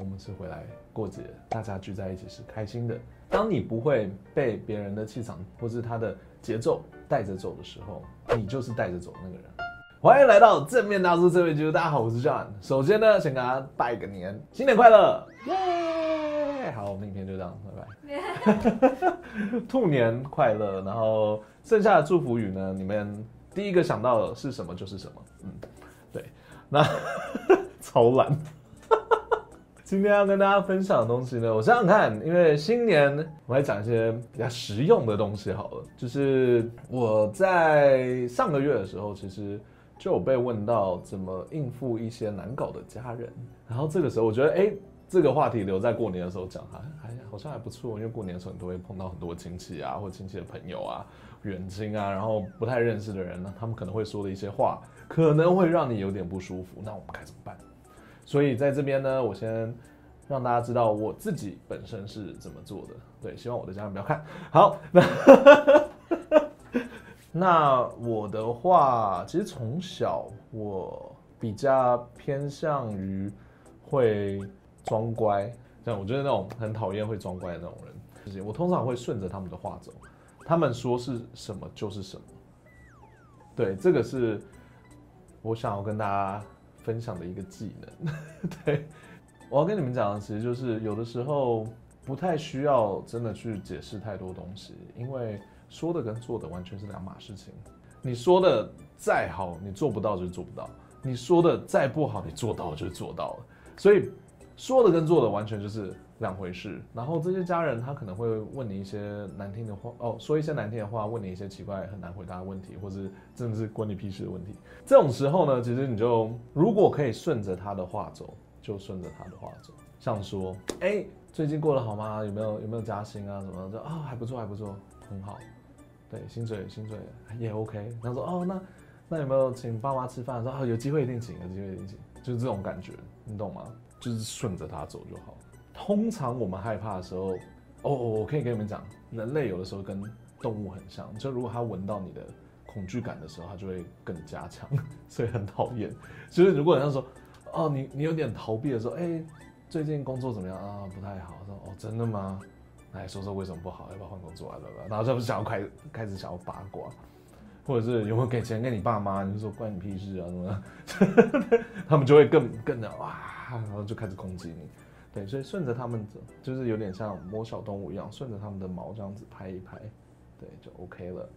我们是回来过节，大家聚在一起是开心的。当你不会被别人的气场或是他的节奏带着走的时候，你就是带着走那个人。欢迎来到正面大叔这位局，大家好，我是 John。首先呢，先给大家拜个年，新年快乐，耶！好，我们影片就这样，拜拜。兔年快乐，然后剩下的祝福语呢，你们第一个想到的是什么就是什么。嗯，对，那 超懒。今天要跟大家分享的东西呢，我想想看，因为新年我来讲一些比较实用的东西好了。就是我在上个月的时候，其实就有被问到怎么应付一些难搞的家人，然后这个时候我觉得，哎，这个话题留在过年的时候讲还还好像还不错，因为过年的时候你都会碰到很多亲戚啊，或亲戚的朋友啊、远亲啊，然后不太认识的人呢，他们可能会说的一些话，可能会让你有点不舒服，那我们该怎么办？所以在这边呢，我先让大家知道我自己本身是怎么做的。对，希望我的家人不要看。好，那 那我的话，其实从小我比较偏向于会装乖，像我觉得那种很讨厌会装乖的那种人，我通常会顺着他们的话走，他们说是什么就是什么。对，这个是我想要跟大家。分享的一个技能，对，我要跟你们讲的，其实就是有的时候不太需要真的去解释太多东西，因为说的跟做的完全是两码事情。你说的再好，你做不到就是做不到；你说的再不好，你做到就是做到了。所以说的跟做的完全就是。两回事，然后这些家人他可能会问你一些难听的话哦，说一些难听的话，问你一些奇怪很难回答的问题，或是真的是关你屁事的问题。这种时候呢，其实你就如果可以顺着他的话走，就顺着他的话走。像说，哎，最近过得好吗？有没有有没有加薪啊？什么的？啊、还不错，还不错，很好。对，薪水薪水也 OK。然后说，哦，那那有没有请爸妈吃饭？说，哦，有机会一定请，有机会一定请，就是这种感觉，你懂吗？就是顺着他走就好。通常我们害怕的时候，哦，我可以跟你们讲，人类有的时候跟动物很像，就如果他闻到你的恐惧感的时候，他就会更加强，所以很讨厌。就是如果人家说，哦，你你有点逃避的时候，哎，最近工作怎么样啊？不太好。说，哦，真的吗？来说说为什么不好？要不要换工作啊？对吧？然后就想要开开始想要八卦，或者是有没有给钱给你爸妈？你就说关你屁事啊？什么？他们就会更更的哇，然后就开始攻击你。对，所以顺着他们走，就是有点像摸小动物一样，顺着他们的毛这样子拍一拍，对，就 OK 了。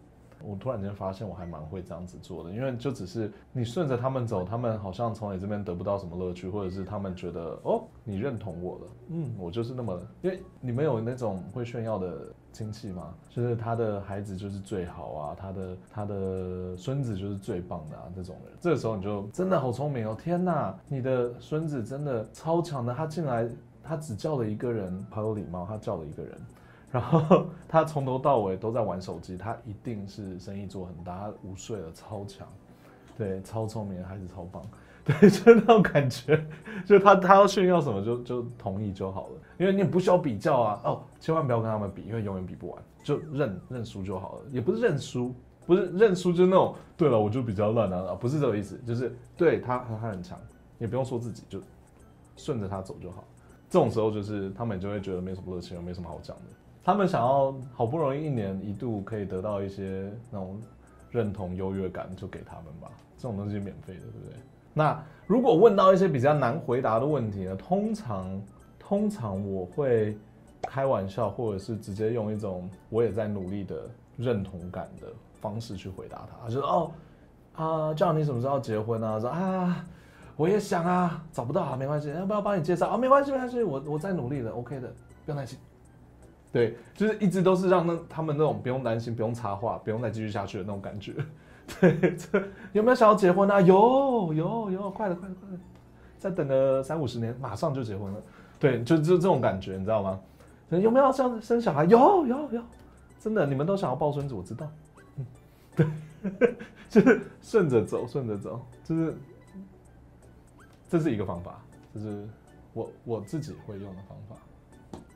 我突然间发现我还蛮会这样子做的，因为就只是你顺着他们走，他们好像从你这边得不到什么乐趣，或者是他们觉得哦，你认同我了，嗯，我就是那么，因为你们有那种会炫耀的亲戚吗？就是他的孩子就是最好啊，他的他的孙子就是最棒的啊，这种人，这个时候你就真的好聪明哦，天哪，你的孙子真的超强的，他进来他只叫了一个人，好有礼貌，他叫了一个人。然后 他从头到尾都在玩手机，他一定是生意做很大，他五岁了，超强，对，超聪明的孩子，超棒，对，就那种感觉，就他他要炫耀什么就就同意就好了，因为你不需要比较啊，哦，千万不要跟他们比，因为永远比不完，就认认输就好了，也不是认输，不是认输，就是那种，对了，我就比较烂啊，不是这个意思，就是对他他很强，也不用说自己，就顺着他走就好，这种时候就是他们就会觉得没什么热情，没什么好讲的。他们想要好不容易一年一度可以得到一些那种认同优越感，就给他们吧。这种东西免费的，对不对？那如果问到一些比较难回答的问题呢？通常，通常我会开玩笑，或者是直接用一种我也在努力的认同感的方式去回答他。就是哦，啊，叫你什么时候结婚啊？说啊，我也想啊，找不到啊，没关系，要不要帮你介绍啊？没关系，没关系，我我在努力的，OK 的，不用担心。对，就是一直都是让那他们那种不用担心、不用插话、不用再继续下去的那种感觉。对，这有没有想要结婚啊？有有有，快了快了快了，再等个三五十年，马上就结婚了。对，就就这种感觉，你知道吗？有没有想生小孩？有有有，真的，你们都想要抱孙子，我知道。嗯，对，就是顺着走，顺着走，就是这是一个方法，就是我我自己会用的方法。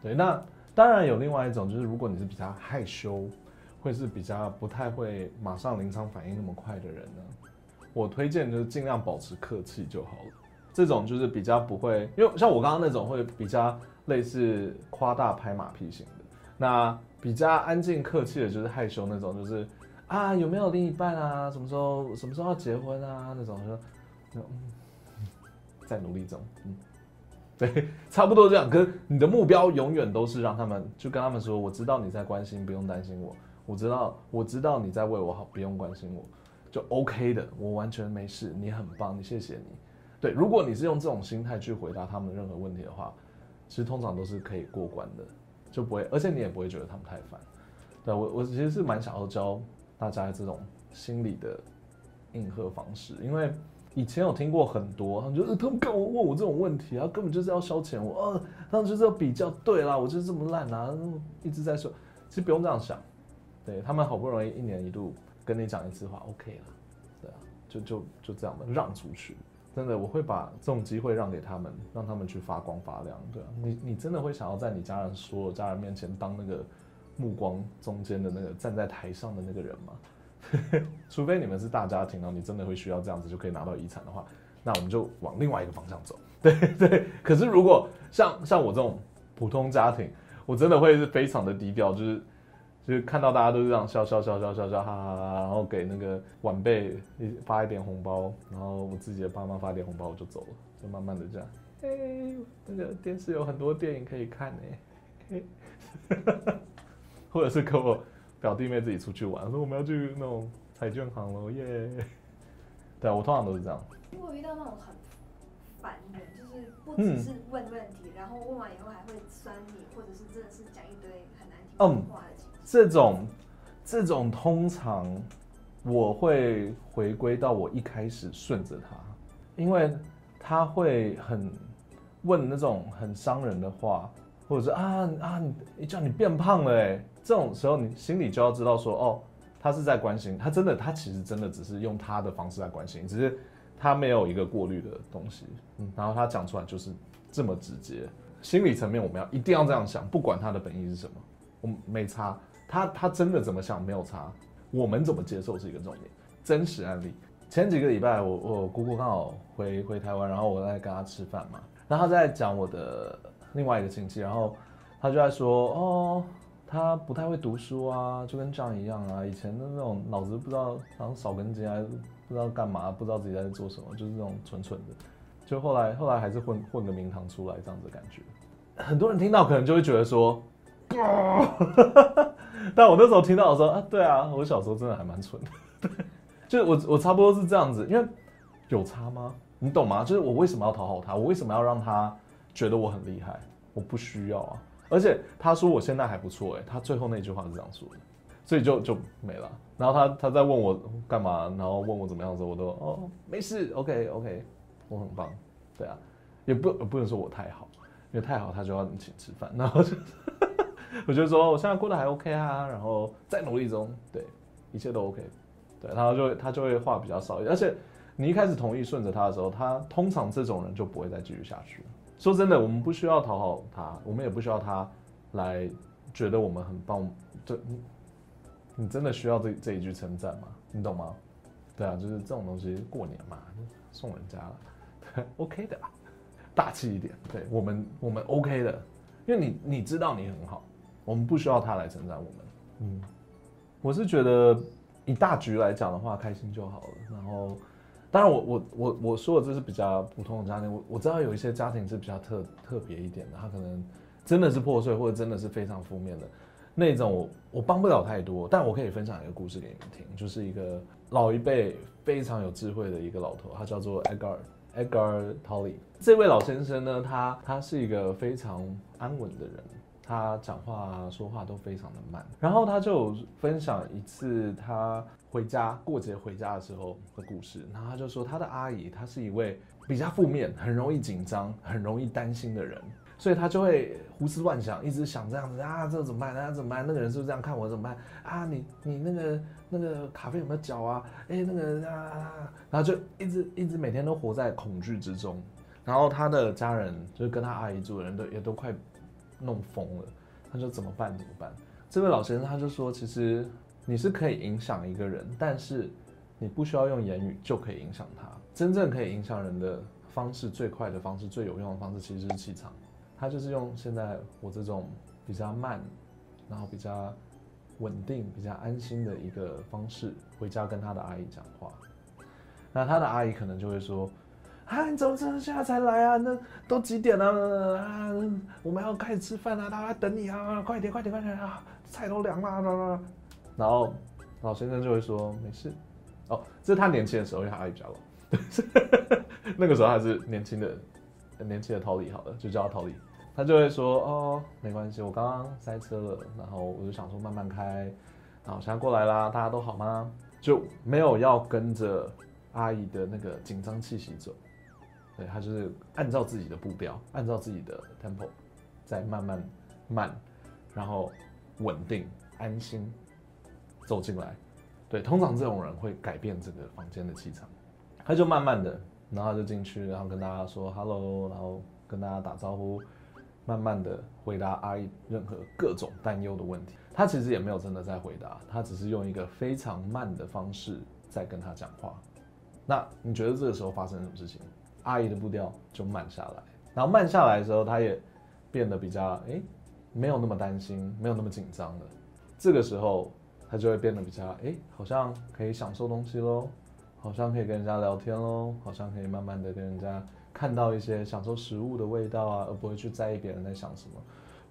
对，那。当然有另外一种，就是如果你是比较害羞，会是比较不太会马上临场反应那么快的人呢，我推荐就是尽量保持客气就好了。这种就是比较不会，因为像我刚刚那种会比较类似夸大拍马屁型的。那比较安静客气的，就是害羞那种，就是啊有没有另一半啊？什么时候什么时候要结婚啊？那种说，嗯，在努力中，嗯。对，差不多这样。可你的目标永远都是让他们，就跟他们说，我知道你在关心，不用担心我。我知道，我知道你在为我好，不用关心我，就 OK 的，我完全没事。你很棒，谢谢你。对，如果你是用这种心态去回答他们任何问题的话，其实通常都是可以过关的，就不会，而且你也不会觉得他们太烦。对，我，我其实是蛮想要教大家这种心理的应和方式，因为。以前有听过很多，他们就是，他们干我问我这种问题啊，根本就是要消遣我，呃，他们就是要比较，对啦，我就是这么烂啊，一直在说，其实不用这样想，对他们好不容易一年一度跟你讲一次话，OK 了，对啊，就就就这样的让出去，真的，我会把这种机会让给他们，让他们去发光发亮，对啊，你你真的会想要在你家人所有家人面前当那个目光中间的那个站在台上的那个人吗？除非你们是大家庭，然后你真的会需要这样子就可以拿到遗产的话，那我们就往另外一个方向走。对对。可是如果像像我这种普通家庭，我真的会是非常的低调，就是就是看到大家都是这样笑笑笑笑笑笑哈哈哈，然后给那个晚辈发一点红包，然后我自己的爸妈发一点红包我就走了，就慢慢的这样。哎、那个电视有很多电影可以看呢，或者是给我。表弟妹自己出去玩，说我们要去那种彩券行了耶。Yeah、对啊，我通常都是这样。如果遇到那种很烦人，就是不只是问问题，嗯、然后问完以后还会酸你，或者是真的是讲一堆很难听的话的情况。这种这种通常我会回归到我一开始顺着他，因为他会很问那种很伤人的话，或者是啊啊你叫你变胖了哎。这种时候，你心里就要知道说，哦，他是在关心，他真的，他其实真的只是用他的方式在关心，只是他没有一个过滤的东西，嗯，然后他讲出来就是这么直接。心理层面，我们要一定要这样想，不管他的本意是什么，我们没差，他他真的怎么想没有差，我们怎么接受是一个重点。真实案例，前几个礼拜我我姑姑刚好回回台湾，然后我在跟她吃饭嘛，然后她在讲我的另外一个亲戚，然后他就在说，哦。他不太会读书啊，就跟这样一样啊。以前的那种脑子不知道，好像少根筋还是不知道干嘛，不知道自己在做什么，就是那种蠢蠢的。就后来后来还是混混个名堂出来这样子的感觉。很多人听到可能就会觉得说，但我那时候听到的时候啊，对啊，我小时候真的还蛮蠢的。对，就我我差不多是这样子，因为有差吗？你懂吗？就是我为什么要讨好他？我为什么要让他觉得我很厉害？我不需要啊。而且他说我现在还不错哎，他最后那句话是这样说的，所以就就没了。然后他他在问我干嘛，然后问我怎么样的时候，我都哦没事，OK OK，我很棒，对啊，也不不能说我太好，因为太好他就要你请吃饭。然后就 我就说我现在过得还 OK 啊，然后在努力中，对，一切都 OK，对，然后就他就会话比较少，而且你一开始同意顺着他的时候，他通常这种人就不会再继续下去了。说真的，我们不需要讨好他，我们也不需要他来觉得我们很棒。这，你，你真的需要这这一句称赞吗？你懂吗？对啊，就是这种东西，过年嘛，送人家了，OK 的，大气一点。对我们，我们 OK 的，因为你你知道你很好，我们不需要他来称赞我们。嗯，我是觉得以大局来讲的话，开心就好了。然后。当然我，我我我说的这是比较普通的家庭。我我知道有一些家庭是比较特特别一点的，他可能真的是破碎，或者真的是非常负面的那种我。我帮不了太多，但我可以分享一个故事给你们听，就是一个老一辈非常有智慧的一个老头，他叫做 Edgar Edgar Tolly，。这位老先生呢，他他是一个非常安稳的人，他讲话说话都非常的慢。然后他就分享一次他。回家过节回家的时候的故事，然后他就说他的阿姨，她是一位比较负面、很容易紧张、很容易担心的人，所以他就会胡思乱想，一直想这样子啊，这怎么办？那怎么办？那个人是不是这样看我？怎么办？啊，你你那个那个咖啡有没有脚啊？哎，那个啊，然后就一直一直每天都活在恐惧之中，然后他的家人就是跟他阿姨住的人都也都快弄疯了，他说怎么办？怎么办？这位老先生他就说，其实。你是可以影响一个人，但是你不需要用言语就可以影响他。真正可以影响人的方式最快的方式、最有用的方式，其实是气场。他就是用现在我这种比较慢，然后比较稳定、比较安心的一个方式回家跟他的阿姨讲话。那他的阿姨可能就会说：“啊，你怎么这现在才来啊？那都几点了啊？我们要开始吃饭啊，大家等你啊！快点，快点，快点啊！菜都凉了。”然后老先生就会说：“没事。”哦，这是他年轻的时候，因为他阿姨比较老，那个时候还是年轻的。年轻的桃李，好了，就叫他桃李。他就会说：“哦，没关系，我刚刚塞车了，然后我就想说慢慢开，然后现在过来啦，大家都好吗？就没有要跟着阿姨的那个紧张气息走，对，他就是按照自己的步调，按照自己的 tempo，再慢慢慢，然后稳定安心走进来。对，通常这种人会改变这个房间的气场，他就慢慢的。”然后他就进去，然后跟大家说 “hello”，然后跟大家打招呼，慢慢的回答阿姨任何各种担忧的问题。他其实也没有真的在回答，他只是用一个非常慢的方式在跟他讲话。那你觉得这个时候发生什么事情？阿姨的步调就慢下来，然后慢下来的时候，他也变得比较诶，没有那么担心，没有那么紧张了。这个时候他就会变得比较诶，好像可以享受东西喽。好像可以跟人家聊天喽，好像可以慢慢的跟人家看到一些享受食物的味道啊，而不会去在意别人在想什么，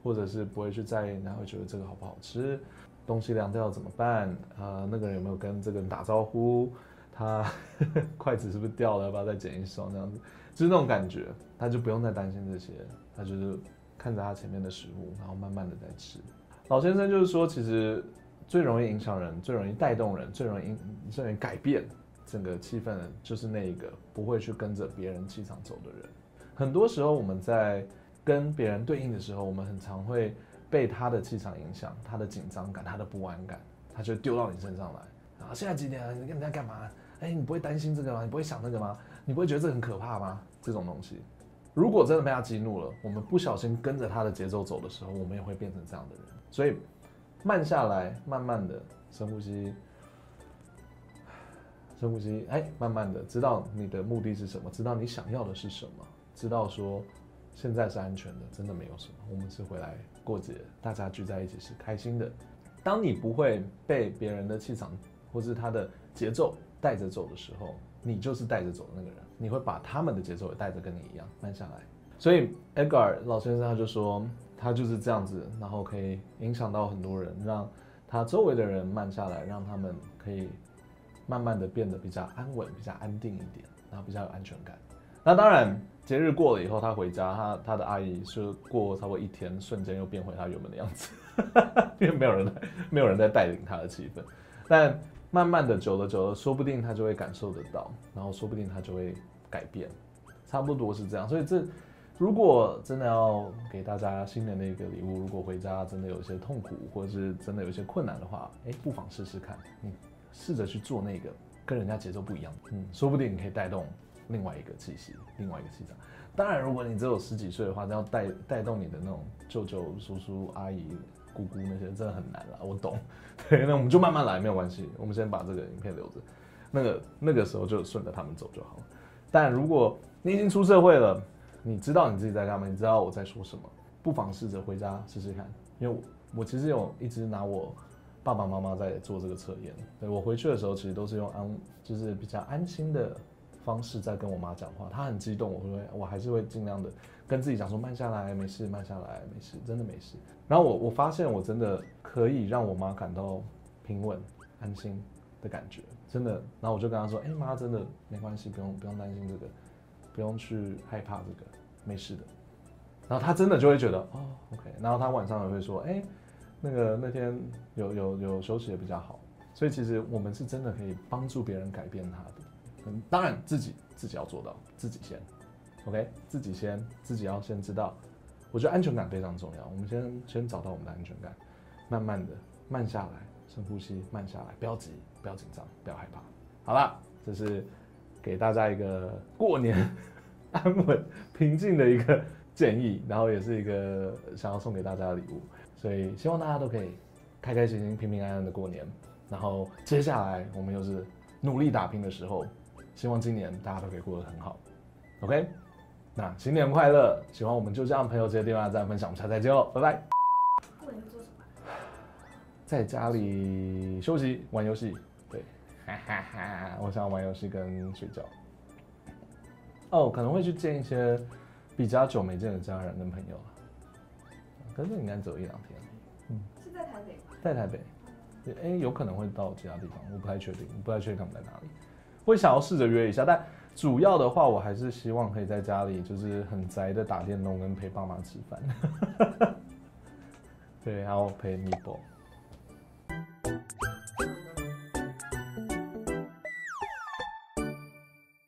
或者是不会去在意人家会觉得这个好不好吃，东西凉掉怎么办啊、那个人有没有跟这个人打招呼？他呵 呵筷子是不是掉了？要不要再捡一双？这样子，就是那种感觉，他就不用再担心这些，他就是看着他前面的食物，然后慢慢的在吃。老先生就是说，其实最容易影响人、最容易带动人、最容易最容易改变。整个气氛的就是那一个不会去跟着别人气场走的人。很多时候我们在跟别人对应的时候，我们很常会被他的气场影响，他的紧张感，他的不安感，他就丢到你身上来。啊，现在几点了？你跟人家干嘛？哎，你不会担心这个吗？你不会想那个吗？你不会觉得这很可怕吗？这种东西，如果真的被他激怒了，我们不小心跟着他的节奏走的时候，我们也会变成这样的人。所以慢下来，慢慢的深呼吸。深呼吸，哎，慢慢的知道你的目的是什么，知道你想要的是什么，知道说现在是安全的，真的没有什么，我们是回来过节，大家聚在一起是开心的。当你不会被别人的气场或是他的节奏带着走的时候，你就是带着走的那个人，你会把他们的节奏也带着跟你一样慢下来。所以 Edgar 老先生他就说，他就是这样子，然后可以影响到很多人，让他周围的人慢下来，让他们可以。慢慢的变得比较安稳，比较安定一点，然后比较有安全感。那当然，节日过了以后，他回家，他他的阿姨是过差不多一天，瞬间又变回他原本的样子，因为没有人没有人在带领他的气氛。但慢慢的，久了久了，说不定他就会感受得到，然后说不定他就会改变，差不多是这样。所以这如果真的要给大家新年的一个礼物，如果回家真的有一些痛苦，或者是真的有一些困难的话，哎，不妨试试看，嗯。试着去做那个跟人家节奏不一样，嗯，说不定你可以带动另外一个气息，另外一个气场。当然，如果你只有十几岁的话，要带带动你的那种舅舅、叔叔、阿姨、姑姑那些，真的很难了。我懂，对，那我们就慢慢来，没有关系。我们先把这个影片留着，那个那个时候就顺着他们走就好了。但如果你已经出社会了，你知道你自己在干嘛，你知道我在说什么，不妨试着回家试试看。因为我，我其实有一直拿我。爸爸妈妈在做这个测验，对，我回去的时候，其实都是用安，就是比较安心的方式在跟我妈讲话。她很激动，我会，我还是会尽量的跟自己讲说慢下来，没事，慢下来，没事，真的没事。然后我我发现我真的可以让我妈感到平稳、安心的感觉，真的。然后我就跟她说，哎，妈，真的没关系，不用不用担心这个，不用去害怕这个，没事的。然后她真的就会觉得，哦，OK。然后她晚上也会说，哎。那个那天有有有休息也比较好，所以其实我们是真的可以帮助别人改变他的。嗯，当然自己自己要做到，自己先，OK，自己先自己要先知道。我觉得安全感非常重要，我们先先找到我们的安全感，慢慢的慢下来，深呼吸，慢下来，不要急，不要紧张，不要害怕。好了，这是给大家一个过年 安稳平静的一个建议，然后也是一个想要送给大家的礼物。所以希望大家都可以开开心心、平平安安的过年。然后接下来我们又是努力打拼的时候，希望今年大家都可以过得很好。OK，那新年快乐！喜欢我们就这样朋友这些电话再分享，我们下次再见喽，拜拜。过年做什么？在家里休息玩游戏，对，哈哈哈，我想玩游戏跟睡觉。哦，可能会去见一些比较久没见的家人跟朋友，可是应该只有一两天。嗯，是在台北吗？在台北，哎、欸，有可能会到其他地方，我不太确定，我不太确定他们在哪里。会想要试着约一下，但主要的话，我还是希望可以在家里，就是很宅的打电动跟陪爸妈吃饭。对，然后陪米波。